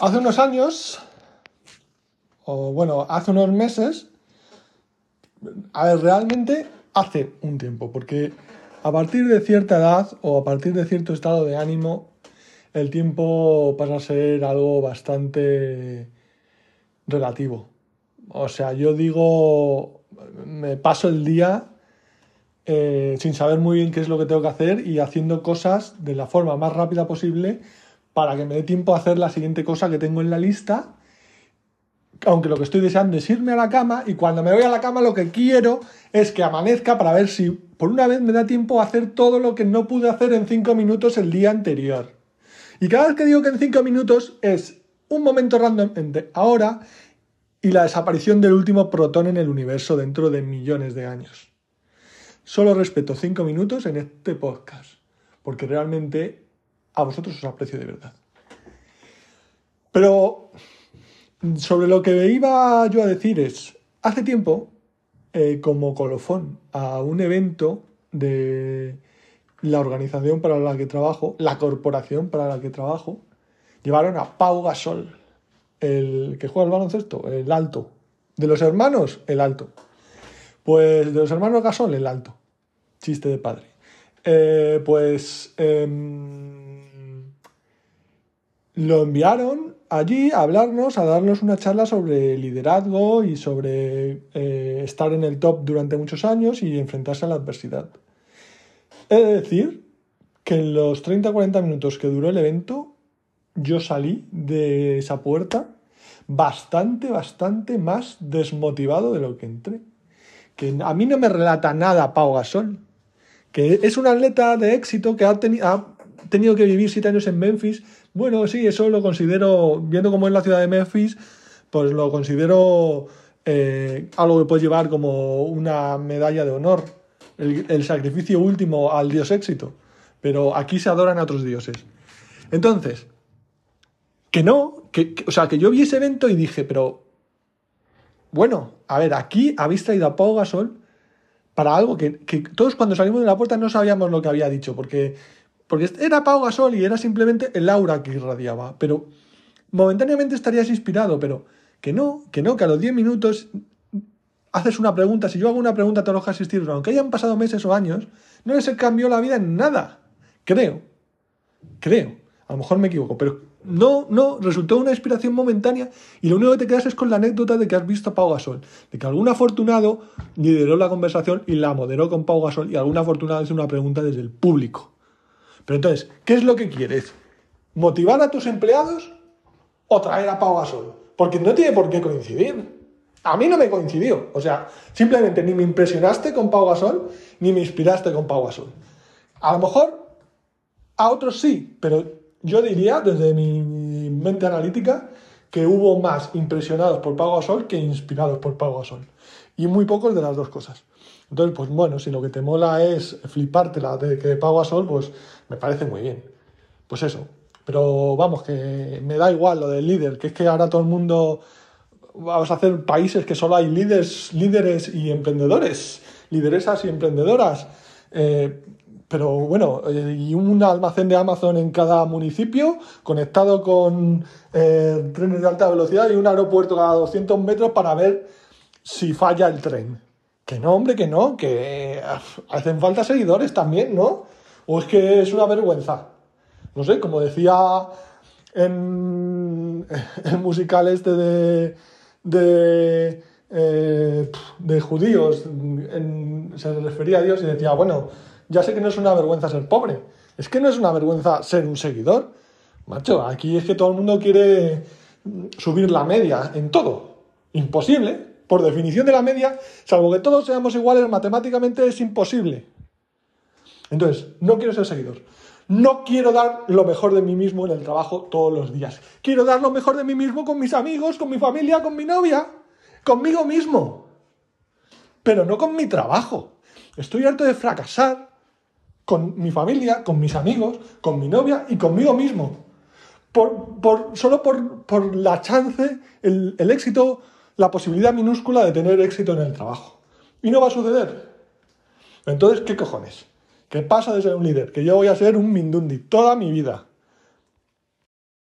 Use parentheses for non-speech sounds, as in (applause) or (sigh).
Hace unos años, o bueno, hace unos meses, a ver, realmente hace un tiempo, porque a partir de cierta edad o a partir de cierto estado de ánimo, el tiempo pasa a ser algo bastante relativo. O sea, yo digo, me paso el día eh, sin saber muy bien qué es lo que tengo que hacer y haciendo cosas de la forma más rápida posible para que me dé tiempo a hacer la siguiente cosa que tengo en la lista. Aunque lo que estoy deseando es irme a la cama y cuando me voy a la cama lo que quiero es que amanezca para ver si por una vez me da tiempo a hacer todo lo que no pude hacer en cinco minutos el día anterior. Y cada vez que digo que en cinco minutos es un momento random entre ahora y la desaparición del último protón en el universo dentro de millones de años. Solo respeto cinco minutos en este podcast, porque realmente a vosotros os aprecio de verdad. Pero sobre lo que iba yo a decir es, hace tiempo, eh, como colofón a un evento de la organización para la que trabajo, la corporación para la que trabajo, llevaron a Pau Gasol, el que juega el baloncesto, el alto. De los hermanos, el alto. Pues de los hermanos Gasol, el alto. Chiste de padre. Eh, pues em, lo enviaron allí a hablarnos, a darnos una charla sobre liderazgo y sobre eh, estar en el top durante muchos años y enfrentarse a la adversidad. He de decir que en los 30-40 minutos que duró el evento, yo salí de esa puerta bastante, bastante más desmotivado de lo que entré. Que a mí no me relata nada Pau Gasol, que es un atleta de éxito que ha, ha tenido que vivir siete años en Memphis. Bueno, sí, eso lo considero, viendo cómo es la ciudad de Memphis, pues lo considero eh, algo que puede llevar como una medalla de honor, el, sacrificio último al dios éxito. Pero aquí se adoran a otros dioses. Entonces, que no, que, o sea, que yo vi ese evento y dije, pero bueno, a ver, aquí habéis traído a Pau Gasol para algo que, todos cuando salimos de la puerta no sabíamos lo que había dicho, porque, porque era Pau Gasol y era simplemente el aura que irradiaba, pero momentáneamente estarías inspirado, pero que no, que no, que a los 10 minutos haces una pregunta, si yo hago una pregunta te los asistir, aunque hayan pasado meses o años, no les cambió la vida en nada, creo, creo, a lo mejor me equivoco, pero no, no, resultó una inspiración momentánea y lo único que te quedas es con la anécdota de que has visto a Pau Gasol, de que algún afortunado lideró la conversación y la moderó con Pau Gasol y algún afortunado hizo una pregunta desde el público. Pero entonces, ¿qué es lo que quieres? ¿Motivar a tus empleados o traer a Pau Gasol? Porque no tiene por qué coincidir. A mí no me coincidió. O sea, simplemente ni me impresionaste con Pau Gasol ni me inspiraste con Pau Gasol. A lo mejor a otros sí, pero yo diría, desde mi mente analítica, que hubo más impresionados por Pago Gasol que inspirados por Pago Gasol. Y muy pocos de las dos cosas. Entonces, pues bueno, si lo que te mola es flipártela de que Pago Gasol, pues me parece muy bien. Pues eso. Pero vamos, que me da igual lo del líder, que es que ahora todo el mundo vamos a hacer países que solo hay líderes, líderes y emprendedores, lideresas y emprendedoras. Eh, pero bueno, eh, y un almacén de Amazon en cada municipio, conectado con eh, trenes de alta velocidad y un aeropuerto cada 200 metros para ver si falla el tren. Que no, hombre, que no, que hacen falta seguidores también, ¿no? O es que es una vergüenza. No sé, como decía en (laughs) el musical este de, de, eh, de judíos, se refería a Dios y decía, bueno, ya sé que no es una vergüenza ser pobre. Es que no es una vergüenza ser un seguidor. Macho, aquí es que todo el mundo quiere subir la media en todo. Imposible. Por definición de la media, salvo que todos seamos iguales, matemáticamente es imposible. Entonces, no quiero ser seguidor. No quiero dar lo mejor de mí mismo en el trabajo todos los días. Quiero dar lo mejor de mí mismo con mis amigos, con mi familia, con mi novia, conmigo mismo. Pero no con mi trabajo. Estoy harto de fracasar con mi familia, con mis amigos, con mi novia y conmigo mismo. Por, solo por, la chance, el, el éxito, la posibilidad minúscula de tener éxito en el trabajo. Y no va a suceder. Entonces, ¿qué cojones? ¿Qué pasa de ser un líder? Que yo voy a ser un Mindundi toda mi vida.